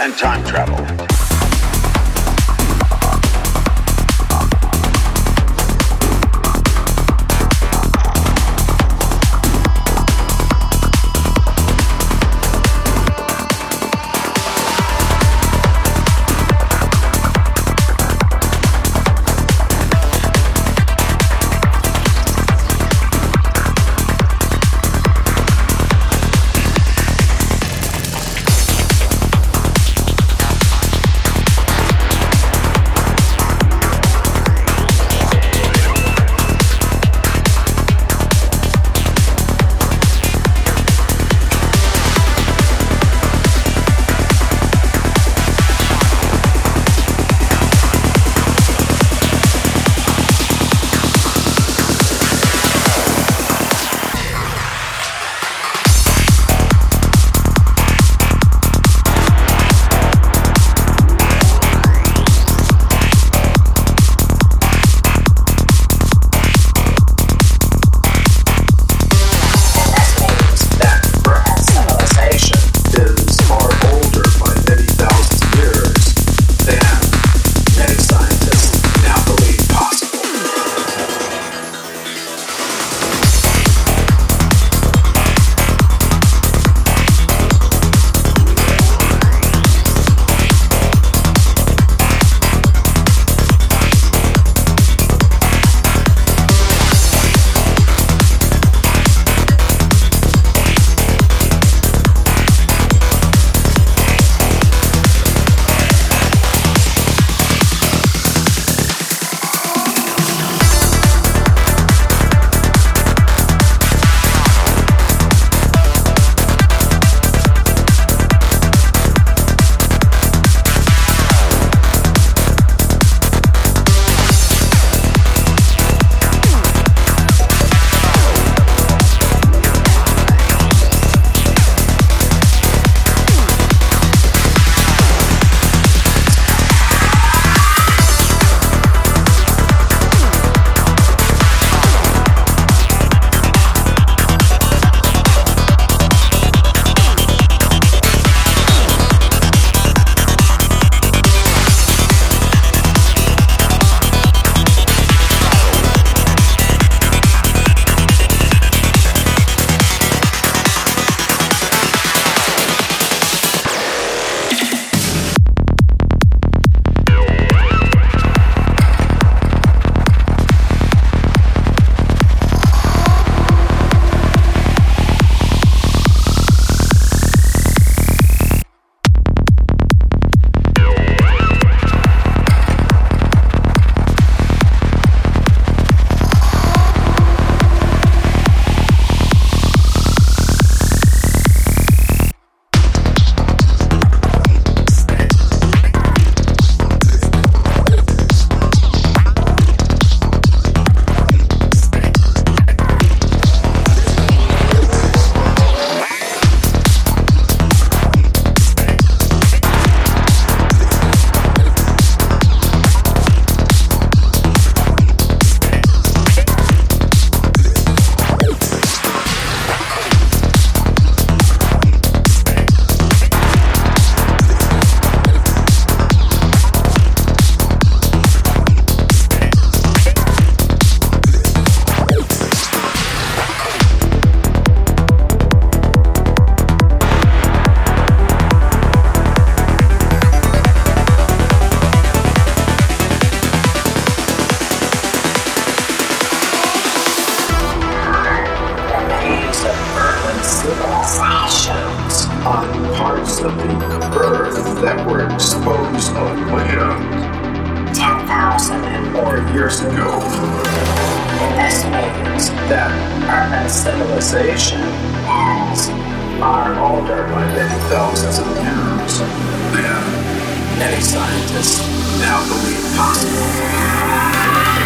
and time travel. more years ago. Estimates that our civilization is are older by many thousands of years than many scientists now believe possible.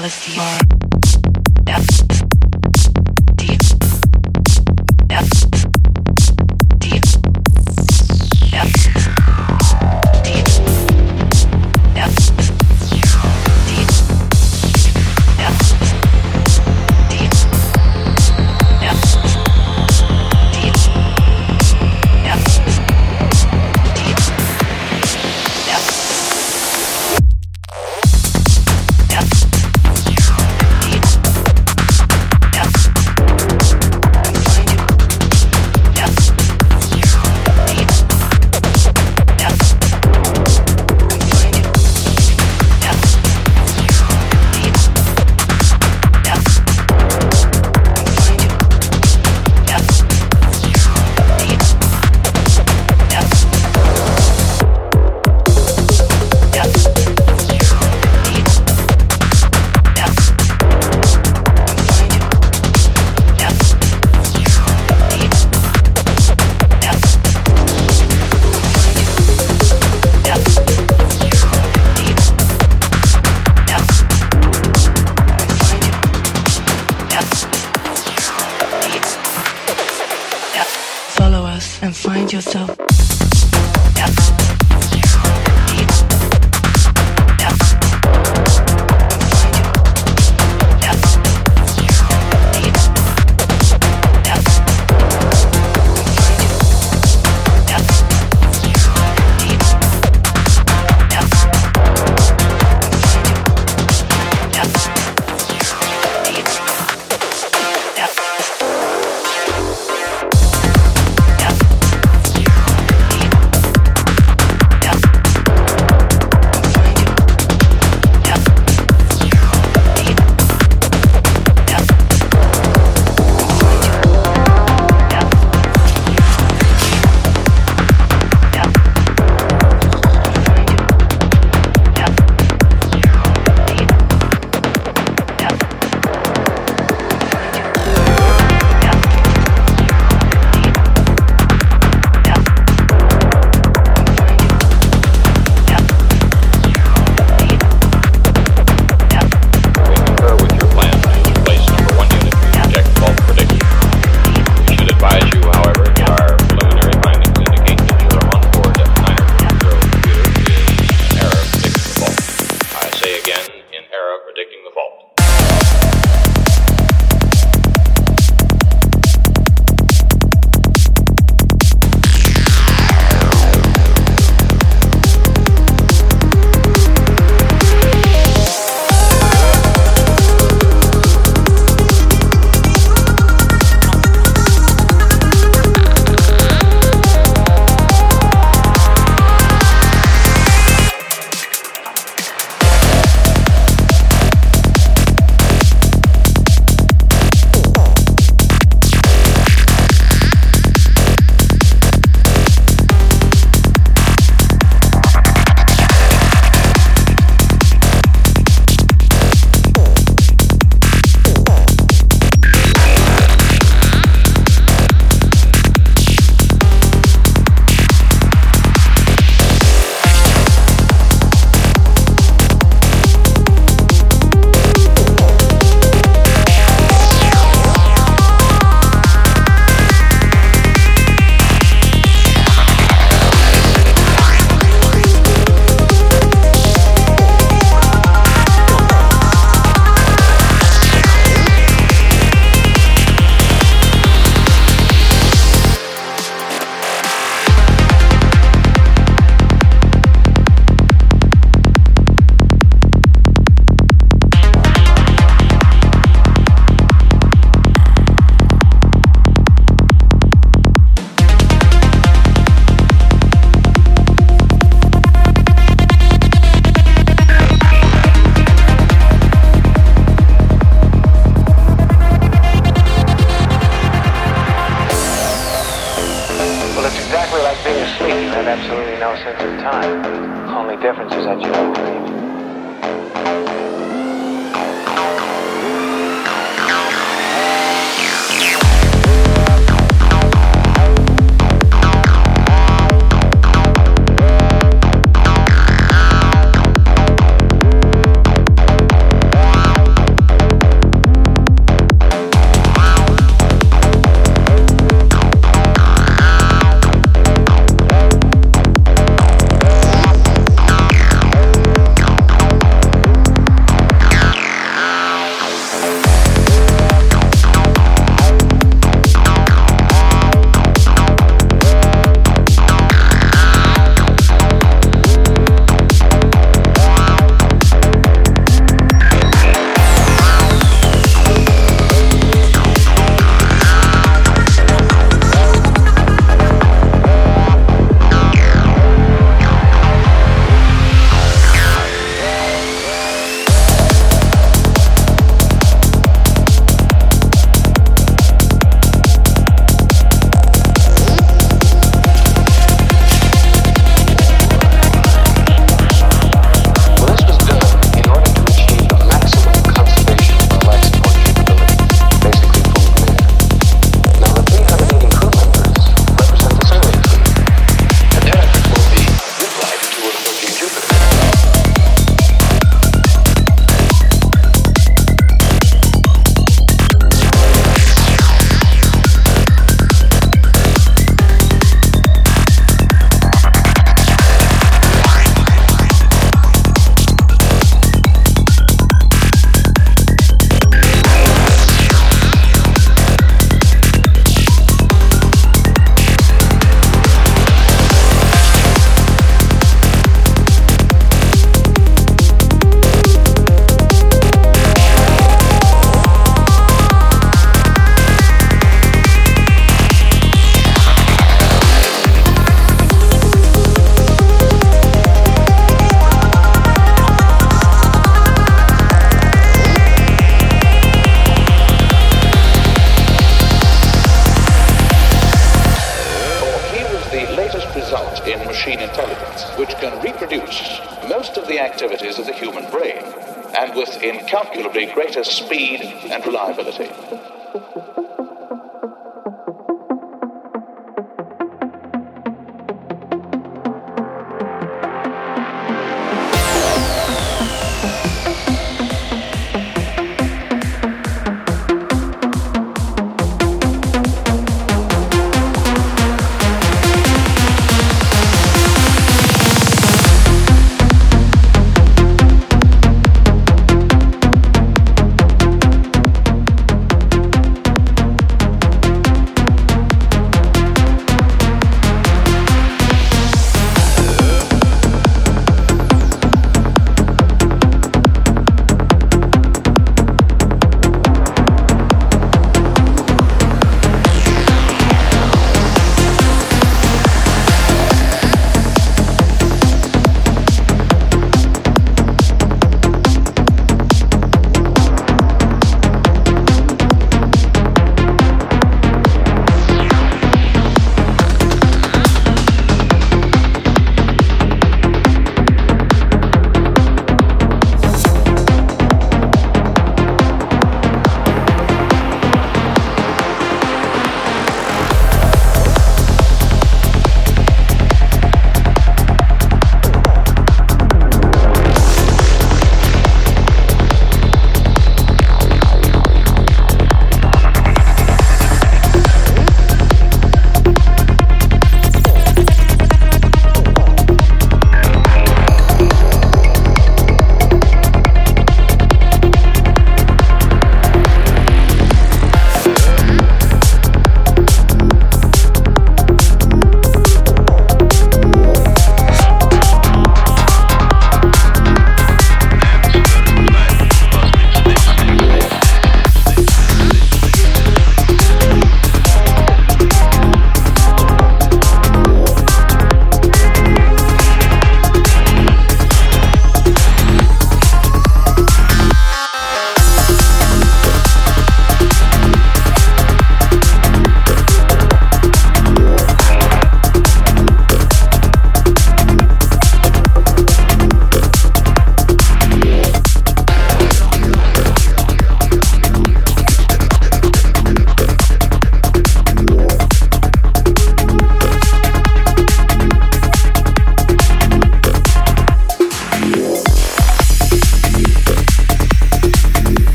jealousy or